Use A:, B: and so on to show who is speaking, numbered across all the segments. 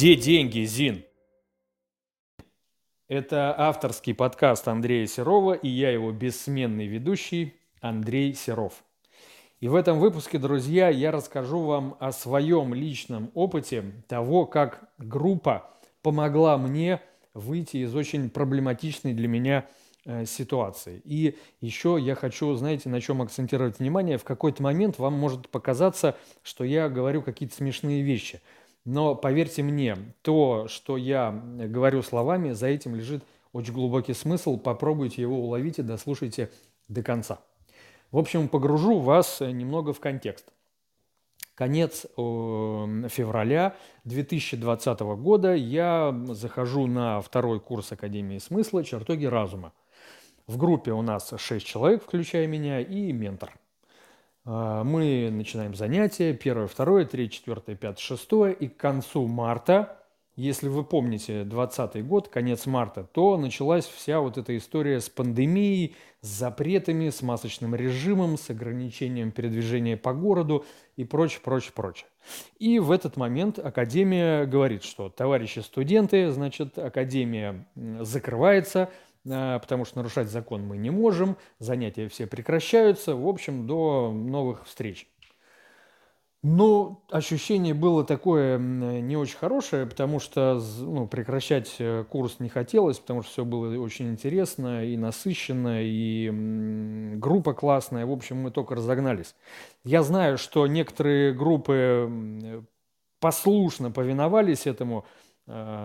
A: Где деньги, Зин? Это авторский подкаст Андрея Серова, и я его бессменный ведущий Андрей Серов. И в этом выпуске, друзья, я расскажу вам о своем личном опыте того, как группа помогла мне выйти из очень проблематичной для меня э, ситуации. И еще я хочу, знаете, на чем акцентировать внимание. В какой-то момент вам может показаться, что я говорю какие-то смешные вещи. Но поверьте мне, то, что я говорю словами, за этим лежит очень глубокий смысл. Попробуйте его уловить и дослушайте до конца. В общем, погружу вас немного в контекст конец февраля 2020 года я захожу на второй курс Академии смысла «Чертоги разума». В группе у нас 6 человек, включая меня, и ментор. А, мы начинаем занятия, первое, второе, третье, четвертое, пятое, шестое, и к концу марта если вы помните 2020 год, конец марта, то началась вся вот эта история с пандемией, с запретами, с масочным режимом, с ограничением передвижения по городу и прочее, прочее, прочее. И в этот момент Академия говорит, что товарищи студенты, значит, Академия закрывается, потому что нарушать закон мы не можем, занятия все прекращаются, в общем, до новых встреч. Ну, ощущение было такое не очень хорошее, потому что ну, прекращать э, курс не хотелось, потому что все было очень интересно и насыщенно, и группа классная. В общем, мы только разогнались. Я знаю, что некоторые группы послушно повиновались этому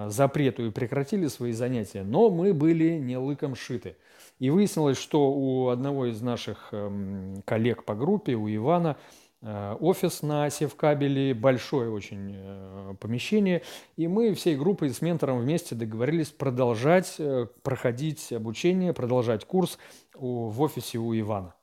A: запрету и прекратили свои занятия, но мы были не лыком шиты. И выяснилось, что у одного из наших э, коллег по группе, у Ивана, Э, офис на севкабеле, большое очень э, помещение, и мы всей группой с ментором вместе договорились продолжать э, проходить обучение, продолжать курс в офисе у Ивана.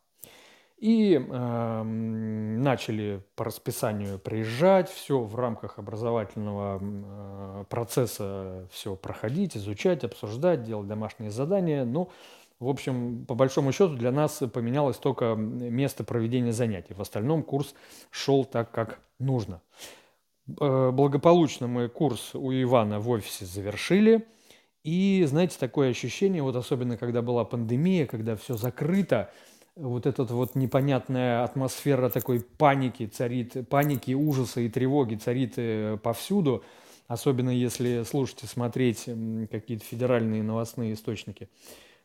A: И э, начали по расписанию приезжать, все в рамках образовательного э, процесса все проходить, изучать, обсуждать, делать домашние задания. Ну, в общем, по большому счету для нас поменялось только место проведения занятий. В остальном курс шел так, как нужно. Э, благополучно мы курс у Ивана в офисе завершили. И, знаете, такое ощущение, вот особенно когда была пандемия, когда все закрыто, вот эта вот непонятная атмосфера такой паники царит, паники, ужаса и тревоги царит э, повсюду, особенно если слушать и смотреть какие-то федеральные новостные источники.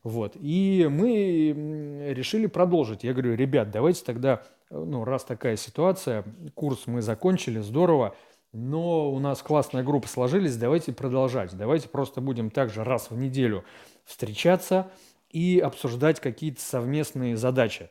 A: Вот. И мы решили продолжить. Я говорю, ребят, давайте тогда, ну, раз такая ситуация, курс мы закончили, здорово, но у нас классная группа сложились, давайте продолжать. Давайте просто будем также раз в неделю встречаться и обсуждать какие-то совместные задачи,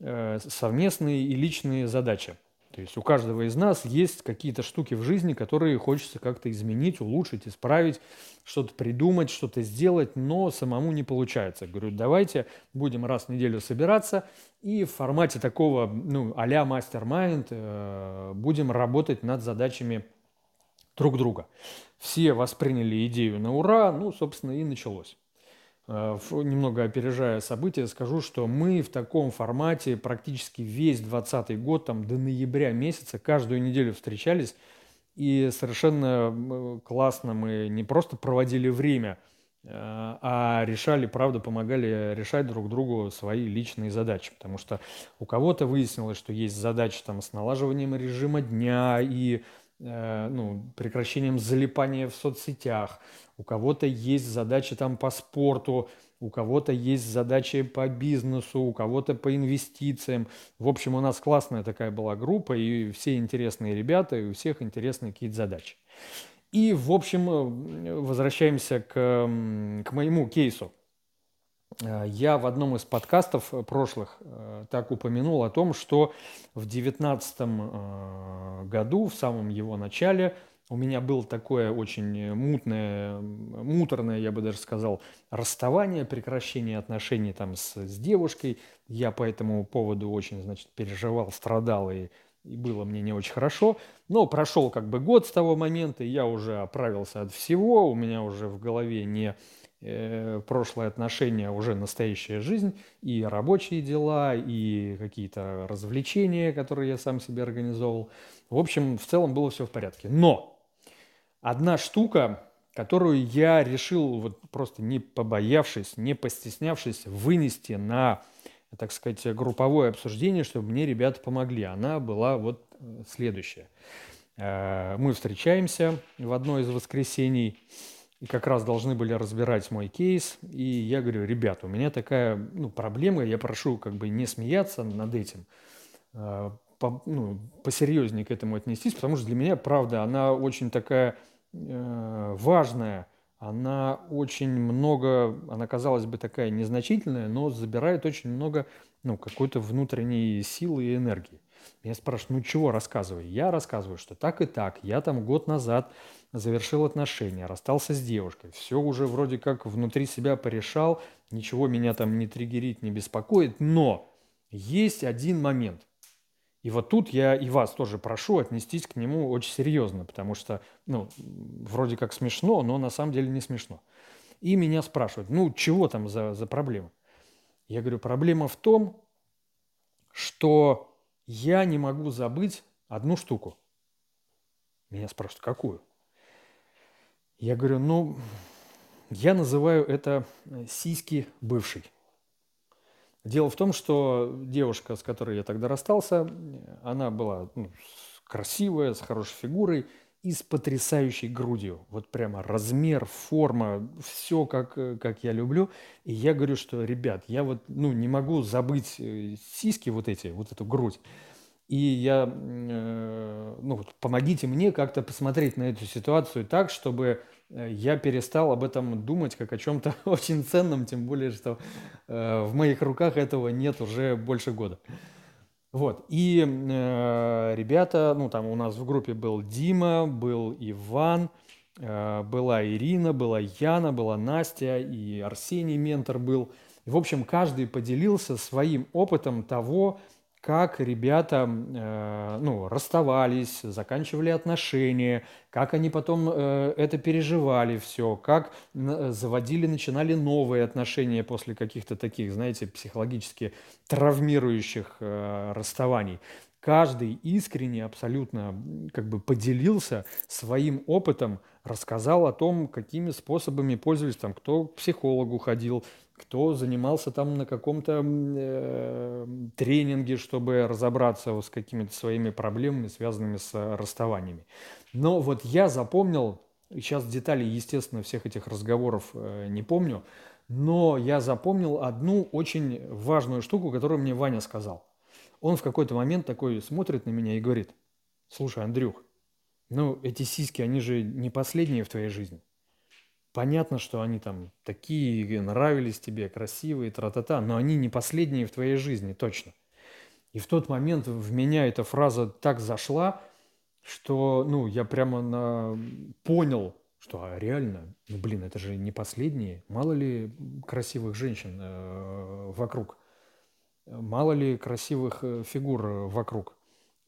A: э, совместные и личные задачи. То есть у каждого из нас есть какие-то штуки в жизни, которые хочется как-то изменить, улучшить, исправить, что-то придумать, что-то сделать, но самому не получается. Говорю, давайте будем раз в неделю собираться и в формате такого, ну, а-ля мастер-майнд э, будем работать над задачами друг друга. Все восприняли идею на ура, ну, собственно, и началось. Э, немного опережая события, скажу, что мы в таком формате практически весь 2020 год, там, до ноября месяца, каждую неделю встречались, и совершенно классно мы не просто проводили время, э, а решали, правда, помогали решать друг другу свои личные задачи. Потому что у кого-то выяснилось, что есть задачи там, с налаживанием режима дня и ну, прекращением залипания в соцсетях, у кого-то есть задачи там по спорту, у кого-то есть задачи по бизнесу, у кого-то по инвестициям. В общем, у нас классная такая была группа, и все интересные ребята, и у всех интересные какие-то задачи. И, в общем, э, возвращаемся к, к моему кейсу. Э, я в одном из подкастов э, прошлых э, так упомянул о том, что в 2019 году, в самом его начале, у меня было такое очень мутное, муторное, я бы даже сказал, расставание, прекращение отношений там с, с девушкой. Я по этому поводу очень, значит, переживал, страдал и, и было мне не очень хорошо. Но прошел как бы год с того момента, и я уже оправился от всего, у меня уже в голове не э, прошлые отношения уже настоящая жизнь, и рабочие дела, и какие-то развлечения, которые я сам себе организовал. В общем, в целом было все в порядке. Но одна штука, которую я решил, вот просто не побоявшись, не постеснявшись, вынести на, так сказать, групповое обсуждение, чтобы мне ребята помогли. Она была вот э, следующая. Э, мы встречаемся в одно из воскресений, и как раз должны были разбирать мой кейс. И я говорю, ребята, у меня такая ну, проблема, я прошу как бы не смеяться над этим, э, по, ну, посерьезнее к этому отнестись, потому что для меня, правда, она очень такая Э, важная, она очень много, она казалось бы такая незначительная, но забирает очень много ну, какой-то внутренней силы и энергии. Меня спрашивают, ну чего рассказывай? Я рассказываю, что так и так. Я там год назад завершил отношения, расстался с девушкой. Все уже вроде как внутри себя порешал, ничего меня там не триггерит, не беспокоит. Но есть один момент. И вот тут я и вас тоже прошу отнестись к нему очень серьезно, потому что, ну, вроде как смешно, но на самом деле не смешно. И меня спрашивают, ну, чего там за, за проблема? Я говорю, проблема в том, что я не могу забыть одну штуку. Меня спрашивают, какую? Я говорю, ну, я называю это сиськи бывший. Дело в том, что девушка, с которой я тогда расстался, она была ну, красивая, с хорошей фигурой и с потрясающей грудью. Вот прямо размер, форма, все как, как я люблю. И я говорю, что, ребят, я вот ну, не могу забыть э, сиськи вот эти, вот эту грудь. И я, э, ну, помогите мне как-то посмотреть на эту ситуацию так, чтобы Э, я перестал об этом думать как о чем-то очень ценном, тем более, что э, в моих руках этого нет уже больше года. Вот, и э, ребята, ну, там у нас в группе был Дима, был Иван, э, была Ирина, была Яна, была Настя, и Арсений ментор был. И, в общем, каждый поделился своим опытом того, как ребята э, ну, расставались, заканчивали отношения, как они потом э, это переживали все, как заводили, начинали новые отношения после каких-то таких, знаете, психологически травмирующих э, расставаний. Каждый искренне абсолютно как бы поделился своим опытом, рассказал о том, какими способами пользовались, там, кто к психологу ходил, кто занимался там на каком-то э, тренинге, чтобы разобраться с какими-то своими проблемами, связанными с расставаниями. Но вот я запомнил, сейчас детали, естественно, всех этих разговоров э, не помню, но я запомнил одну очень важную штуку, которую мне Ваня сказал. Он в какой-то момент такой смотрит на меня и говорит, слушай, Андрюх, ну эти сиськи, они же не последние в твоей жизни. Понятно, что они там такие, нравились тебе, красивые, тра-та-та, но они не последние в твоей жизни, точно. И в тот момент в меня эта фраза так зашла, что, ну, я прямо на... понял, что а реально, ну, блин, это же не последние. Мало ли красивых женщин э, вокруг, мало ли красивых э, фигур э, вокруг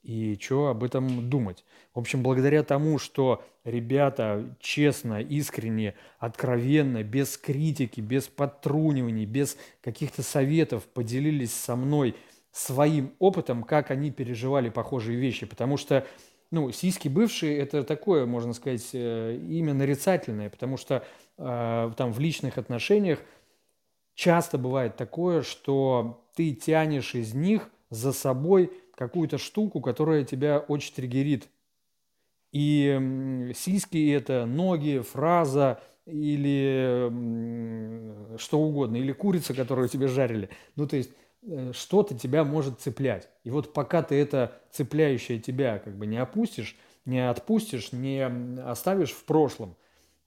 A: и что об этом думать. В общем, благодаря тому, что ребята честно, искренне, откровенно, без критики, без подтруниваний, без каких-то советов поделились со мной своим опытом, как они переживали похожие вещи. Потому что ну, сиськи бывшие – это такое, можно сказать, э, имя нарицательное, потому что э, там в личных отношениях часто бывает такое, что ты тянешь из них за собой – какую-то штуку, которая тебя очень триггерит. И сиськи это ноги, фраза или что угодно, или курица, которую тебе жарили. Ну, то есть э, что-то тебя может цеплять. И вот пока ты это цепляющее тебя как бы не опустишь, не отпустишь, не оставишь в прошлом,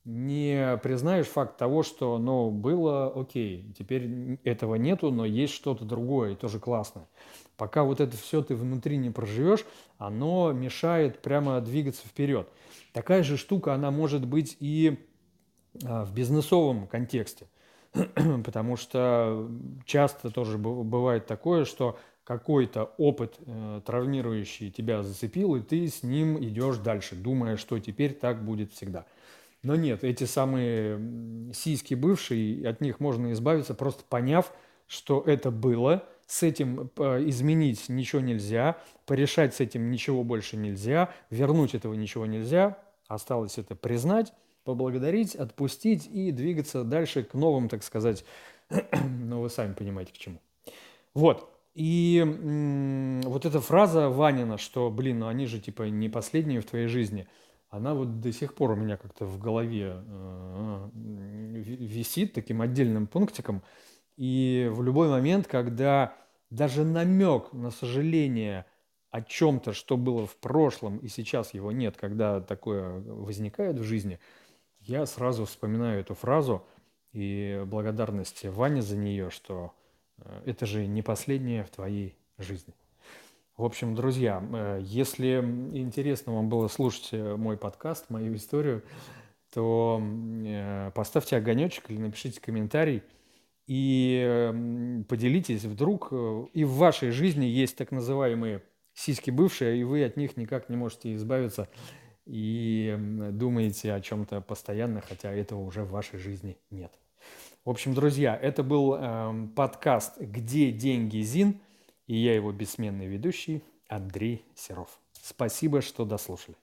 A: не признаешь факт того, что, ну, было окей, теперь этого нету, но есть что-то другое, и тоже классное. Пока вот это все ты внутри не проживешь, оно мешает прямо двигаться вперед. Такая же штука, она может быть и а, в бизнесовом контексте. Потому что часто тоже бывает такое, что какой-то опыт э, травмирующий тебя зацепил, и ты с ним идешь дальше, думая, что теперь так будет всегда. Но нет, эти самые сиськи бывшие, от них можно избавиться, просто поняв, что это было – с этим э, изменить ничего нельзя, порешать с этим ничего больше нельзя, вернуть этого ничего нельзя, Осталось это признать, поблагодарить, отпустить и двигаться дальше к новым, так сказать, ну вы сами понимаете к чему. Вот. И вот эта фраза Ванина, что, блин, ну они же типа не последние в твоей жизни, она вот до сих пор у меня как-то в голове э, висит таким отдельным пунктиком. И в любой момент, когда даже намек на сожаление о чем-то, что было в прошлом и сейчас его нет, когда такое возникает в жизни, я сразу вспоминаю эту фразу и благодарность Ване за нее, что э, это же не последнее в твоей жизни. В общем, друзья, э, если интересно вам было слушать э, мой подкаст, мою историю, то поставьте огонечек или напишите комментарий – и поделитесь, вдруг э, и в вашей жизни есть так называемые сиськи бывшие, и вы от них никак не можете избавиться и думаете о чем-то постоянно, хотя этого уже в вашей жизни нет. В общем, друзья, это был э, подкаст «Где деньги, Зин?» и я его бессменный ведущий Андрей Серов. Спасибо, что дослушали.